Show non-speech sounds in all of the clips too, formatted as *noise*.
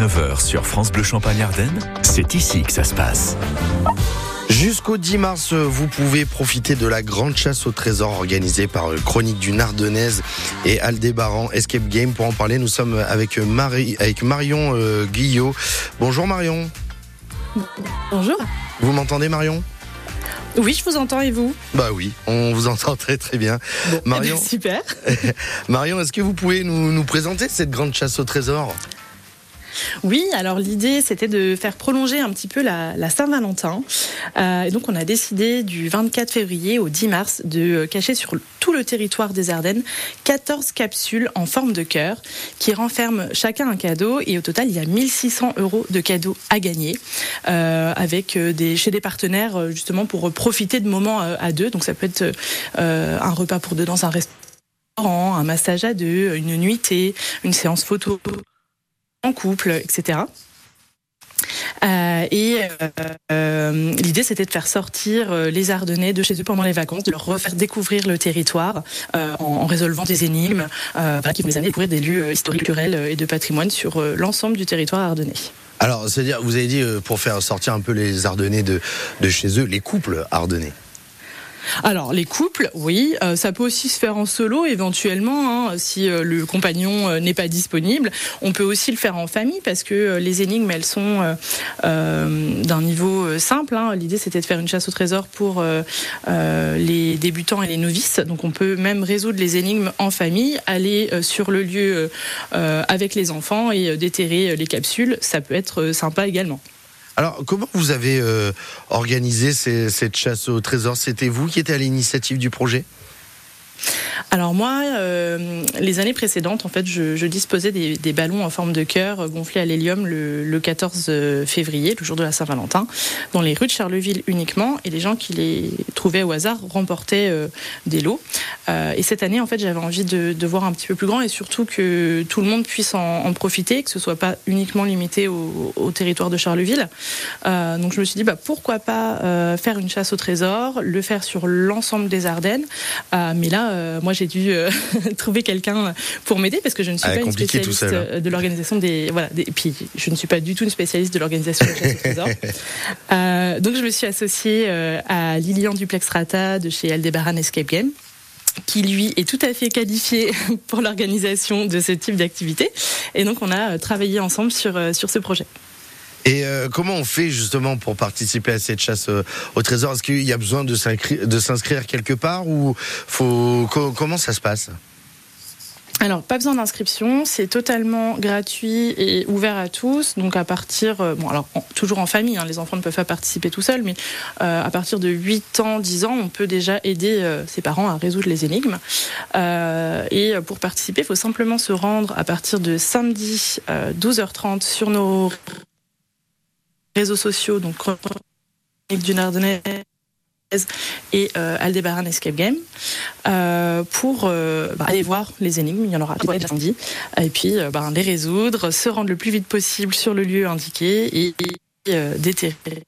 9h sur France Bleu Champagne Ardenne, c'est ici que ça se passe. Jusqu'au 10 mars, vous pouvez profiter de la grande chasse au trésor organisée par Chronique d'une Ardennaise et Aldébaran Escape Game. Pour en parler, nous sommes avec, Marie, avec Marion euh, Guillot. Bonjour Marion. Bonjour. Vous m'entendez Marion? Oui, je vous entends et vous? Bah oui, on vous entend très très bien. Bon, Marion, eh ben, super. *laughs* Marion, est-ce que vous pouvez nous, nous présenter cette grande chasse au trésor? Oui, alors l'idée c'était de faire prolonger un petit peu la, Saint-Valentin. Euh, et donc on a décidé du 24 février au 10 mars de cacher sur tout le territoire des Ardennes 14 capsules en forme de cœur qui renferment chacun un cadeau et au total il y a 1600 euros de cadeaux à gagner euh, avec euh, chez des partenaires justement pour profiter de moments à deux. Donc ça peut être un repas pour deux dans un restaurant, un massage à deux, une nuitée, une séance photo en couple, etc. Euh, et euh, euh, l'idée, c'était de faire sortir les Ardennais de chez eux pendant les vacances, de leur refaire découvrir le territoire en, résolvant des énigmes qui les amener à découvrir des lieux historiques, culturels et de patrimoine sur l'ensemble du territoire ardennais. Alors, c'est-à-dire, vous avez dit, pour faire sortir un peu les Ardennais de, de chez eux, les couples ardennais alors les couples, oui, euh, ça peut aussi se faire en solo éventuellement hein, si euh, le compagnon euh, n'est pas disponible. On peut aussi le faire en famille parce que les énigmes elles sont d'un niveau simple. Hein. L'idée c'était de faire une chasse au trésor pour les débutants et les novices. Donc on peut même résoudre les énigmes en famille, aller sur le lieu avec les enfants et déterrer les capsules. Ça peut être sympa également. Alors, comment vous avez euh, organisé cette chasse au trésor? C'était vous qui étiez à l'initiative du projet? Alors moi, euh, les années précédentes, en fait, je, disposais des, ballons en forme de cœur gonflés à l'hélium le, 14 euh, février, le jour de la Saint-Valentin, dans les rues de Charleville uniquement, et les gens qui les trouvaient au hasard remportaient euh, des lots. et cette année, en fait, j'avais envie de, voir un petit peu plus grand et surtout que tout le monde puisse en, profiter, que ce soit pas uniquement limité au, territoire de Charleville. donc je me suis dit, bah, pourquoi pas faire une chasse au trésor, le faire sur l'ensemble des Ardennes. mais là, moi, j'ai dû euh, *laughs* trouver quelqu'un pour m'aider parce que je ne suis ah, pas une spécialiste hein. euh, de l'organisation des voilà. Des, et puis je ne suis pas du tout une spécialiste de l'organisation des trésor. *laughs* Euh, donc je me suis associée à Lilian Duplexrata de chez Aldebaran Escape Game qui lui est tout à fait qualifié *laughs* pour l'organisation de ce type d'activité. Et donc on a travaillé ensemble sur, sur ce projet. Et comment on fait justement pour participer à cette chasse au trésor? Est-ce qu'il y a besoin de s'inscrire quelque part ou comment ça se passe? Alors, pas besoin d'inscription, c'est totalement gratuit et ouvert à tous. Donc, à partir, euh, bon, alors toujours en famille, hein, les enfants ne peuvent pas participer tout seuls, mais euh, à partir de 8 ans, 10 ans, on peut déjà aider euh, ses parents à résoudre les énigmes. et pour participer, il faut simplement se rendre à partir de samedi 12h30 sur nos réseaux sociaux, donc du Nardonnais et euh, Aldebaran Escape Game euh, pour euh, bah, aller voir les énigmes, il y en aura trois samedi, et puis bah, les résoudre, se rendre le plus vite possible sur le lieu indiqué et, déterrer,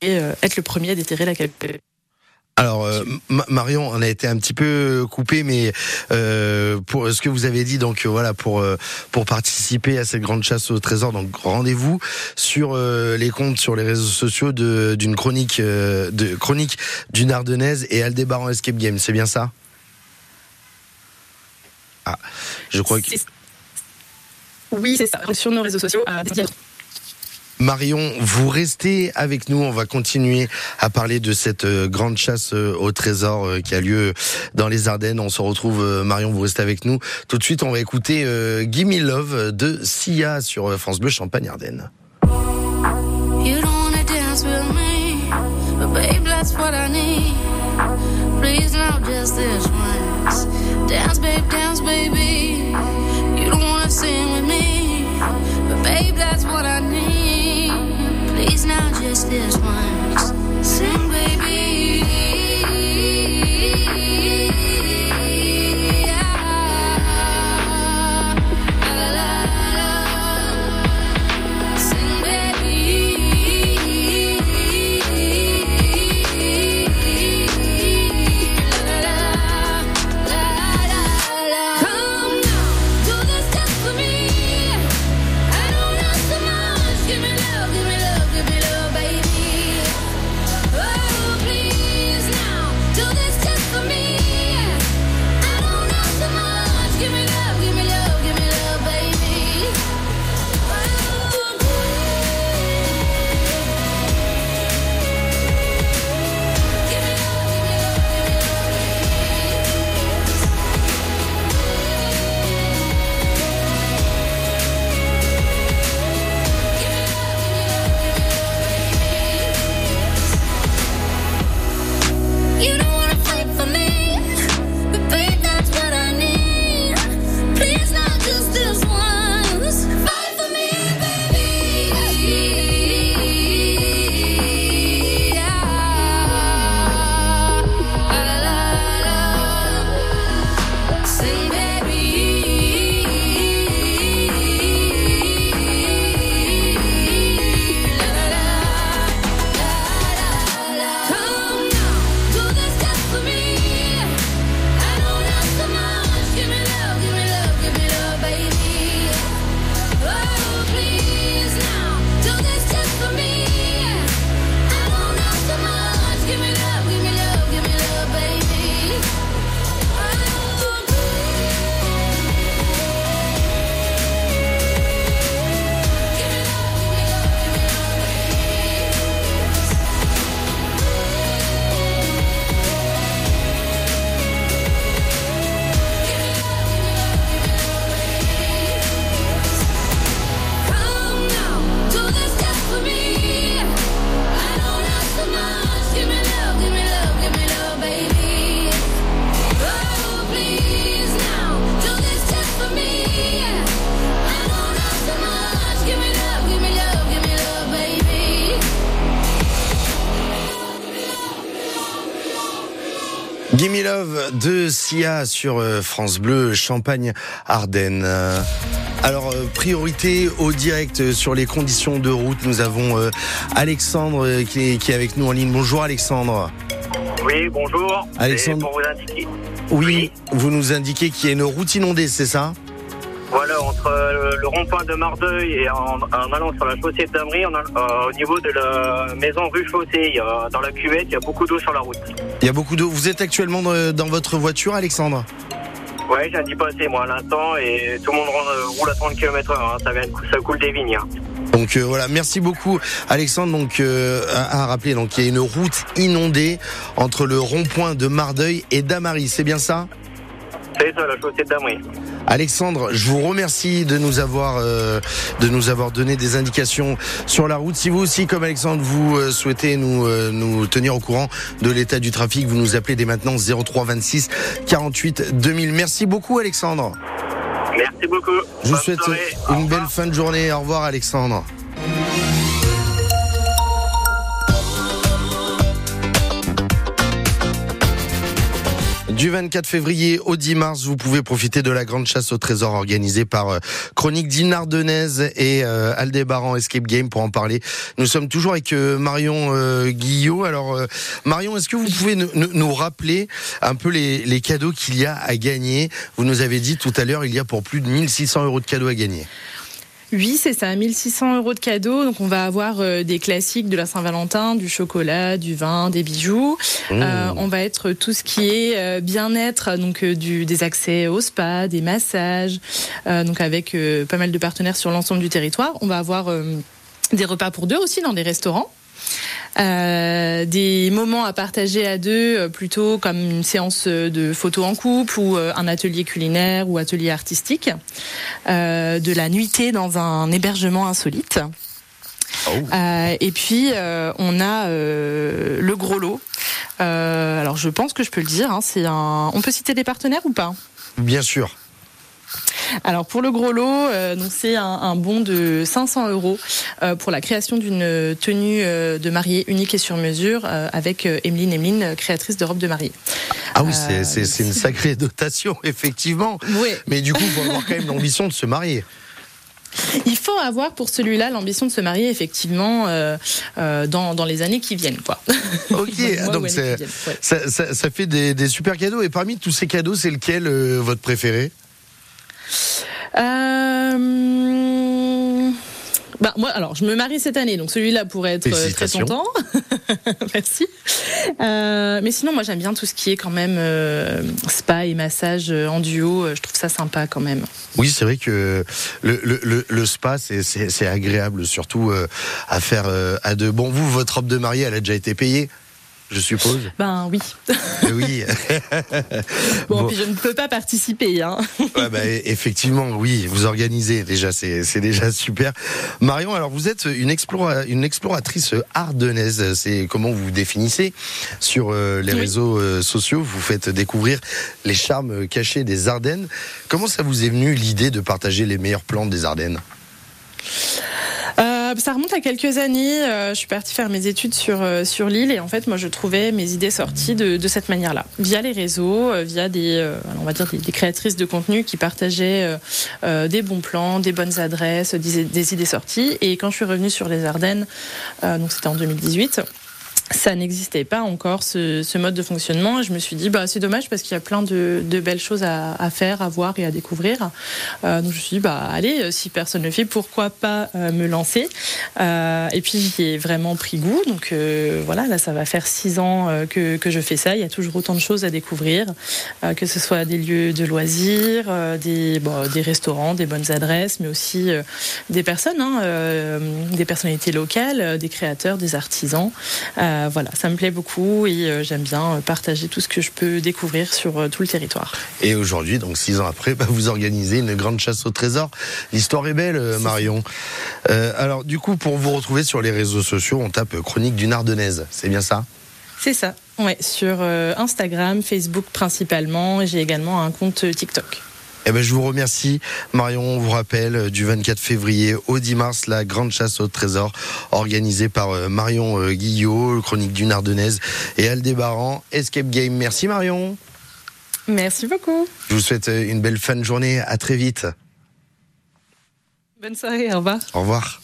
et être le premier à déterrer la capitale. Alors euh, Marion, on a été un petit peu coupé, mais euh, pour ce que vous avez dit, donc voilà, pour euh, pour participer à cette grande chasse au trésor, donc rendez-vous sur les comptes sur les réseaux sociaux d'une chronique de chronique d'une Ardennaise et Aldébaran Escape Game, c'est bien ça? Ah, je crois que oui, c'est ça. Sur nos réseaux sociaux. Marion, vous restez avec nous. On va continuer à parler de cette euh, grande chasse euh, au trésor euh, qui a lieu dans les Ardennes. On se retrouve, Marion, vous restez avec nous. Tout de suite, on va écouter Gimme Love de Sia sur France Bleu Champagne Ardennes. Just this once. Sing, baby. Love de Sia sur euh, France Bleu, Champagne, Ardennes. Euh, alors, euh, priorité au direct sur les conditions de route. Nous avons Alexandre qui est, avec nous en ligne. Bonjour Alexandre. Oui, bonjour. Alexandre. Pour vous indiquer. Oui, vous nous indiquez qu'il y a une route inondée, c'est ça? Voilà, entre le rond-point de Mardeuil et en, allant sur la chaussée de Damery, au niveau de la maison rue Chaussée, dans la cuvette, il y a beaucoup d'eau sur la route. Il y a beaucoup d'eau. Vous êtes actuellement dans votre voiture, Alexandre? Ouais, j'ai un pas assez, moi, à l'instant, et tout le monde roule à 30 km h hein. ça, ça coule des vignes. Hein. Donc euh, voilà, merci beaucoup Alexandre. Donc euh, à, rappeler, donc il y a une route inondée entre le rond-point de Mardeuil et Damary, c'est bien ça? C'est ça, la chaussée de Damary. Alexandre, je vous remercie de nous avoir euh, de nous avoir donné des indications sur la route. Si vous aussi, comme Alexandre, vous euh, souhaitez nous euh, nous tenir au courant de l'état du trafic, vous nous appelez dès maintenant 03 26 48 2000. Merci beaucoup, Alexandre. Merci beaucoup. Je vous souhaite une belle fin de journée. Au revoir, Alexandre. Du 24 février au 10 mars, vous pouvez profiter de la grande chasse au trésor organisée par euh, Chronique d'Inardenaise et euh, Aldébaran Escape Game pour en parler. Nous sommes toujours avec euh, Marion euh, Guillot. Alors Marion, est-ce que vous pouvez nous rappeler un peu les, les cadeaux qu'il y a à gagner? Vous nous avez dit tout à l'heure, il y a pour plus de 1600 euros de cadeaux à gagner. Oui, c'est ça, 1600 euros de cadeaux. Donc on va avoir euh, des classiques de la Saint-Valentin, du chocolat, du vin, des bijoux. Mmh. Euh, on va être tout ce qui est euh, bien-être, donc du, des accès au spa, des massages, donc avec pas mal de partenaires sur l'ensemble du territoire. On va avoir des repas pour deux aussi dans des restaurants. Euh, des moments à partager à deux, euh, plutôt comme une séance de photos en couple ou euh, un atelier culinaire ou atelier artistique, de la nuitée dans un hébergement insolite. Oh. et puis on a le gros lot. alors je pense que je peux le dire. Hein, c'est un. On peut citer des partenaires ou pas? Bien sûr. Alors pour le gros lot, euh, c'est un, bon de 500 euros euh, pour la création d'une tenue euh, de mariée unique et sur mesure avec Emeline Emeline, créatrice de robe de mariée. Ah oui, c'est une *laughs* sacrée dotation effectivement. Oui. Mais du coup, il faut avoir quand même l'ambition de se marier. Il faut avoir pour celui-là l'ambition de se marier effectivement dans, les années qui viennent. Quoi. Ok, *laughs* donc ça, fait des, des, super cadeaux. Et parmi tous ces cadeaux, c'est lequel votre préféré? Euh... Bah, moi, alors, je me marie cette année, donc celui-là pourrait être très content. *laughs* Merci. Euh, mais sinon, moi, j'aime bien tout ce qui est quand même euh, spa et massage en duo. Je trouve ça sympa quand même. Oui, c'est vrai que le, le, le spa, c'est agréable, surtout à faire à deux. Bon, vous, votre robe de mariée, elle a déjà été payée? Je suppose. Ben oui. oui. *laughs* bon, puis je ne peux pas participer. Hein. ouais, bah, effectivement, oui, vous organisez déjà, c'est déjà super. Marion, alors vous êtes une, explora, une exploratrice ardennaise. C'est comment vous vous définissez sur euh, les réseaux euh, sociaux? Vous faites découvrir les charmes cachés des Ardennes. Comment ça vous est venu l'idée de partager les meilleurs plans des Ardennes? Euh, ça remonte à quelques années. Euh, je suis partie faire mes études sur euh, sur l'île et en fait, moi, je trouvais mes idées sorties de, cette manière-là, via les réseaux, via des, on va dire des, créatrices de contenu qui partageaient des bons plans, des bonnes adresses, des, des, idées sorties. Et quand je suis revenue sur les Ardennes, donc c'était en 2018 ça n'existait pas encore ce, mode de fonctionnement. Je me suis dit, bah, c'est dommage parce qu'il y a plein de, belles choses à, faire, à voir et à découvrir. Euh, donc je me suis dit, bah, allez, si personne ne le fait, pourquoi pas euh, me lancer? Euh, Et puis j'y ai vraiment pris goût. Donc euh, voilà, là, ça va faire six ans euh, que, je fais ça. Il y a toujours autant de choses à découvrir, que ce soit des lieux de loisirs, des, restaurants, des bonnes adresses, mais aussi des personnes, hein, des personnalités locales, des créateurs, des artisans. Euh, voilà, ça me plaît beaucoup et euh, j'aime bien partager tout ce que je peux découvrir sur euh, tout le territoire. Et aujourd'hui, donc six ans après, *laughs* bah, vous organisez une grande chasse au trésor. L'histoire est belle, Marion. alors, du coup, pour vous retrouver sur les réseaux sociaux, on tape Chronique d'une Ardennaise. C'est bien ça? C'est ça. Ouais, sur Instagram, Facebook principalement. J'ai également un compte TikTok. Eh ben, je vous remercie. Marion, on vous rappelle, euh, du 24 février au 10 mars, la grande chasse au trésor organisée par euh, Marion euh, Guillot, chronique d'une Ardennaise et Aldébaran, Escape Game. Merci Marion. Merci beaucoup. Je vous souhaite une belle fin de journée. À très vite. Bonne soirée, au revoir. Au revoir.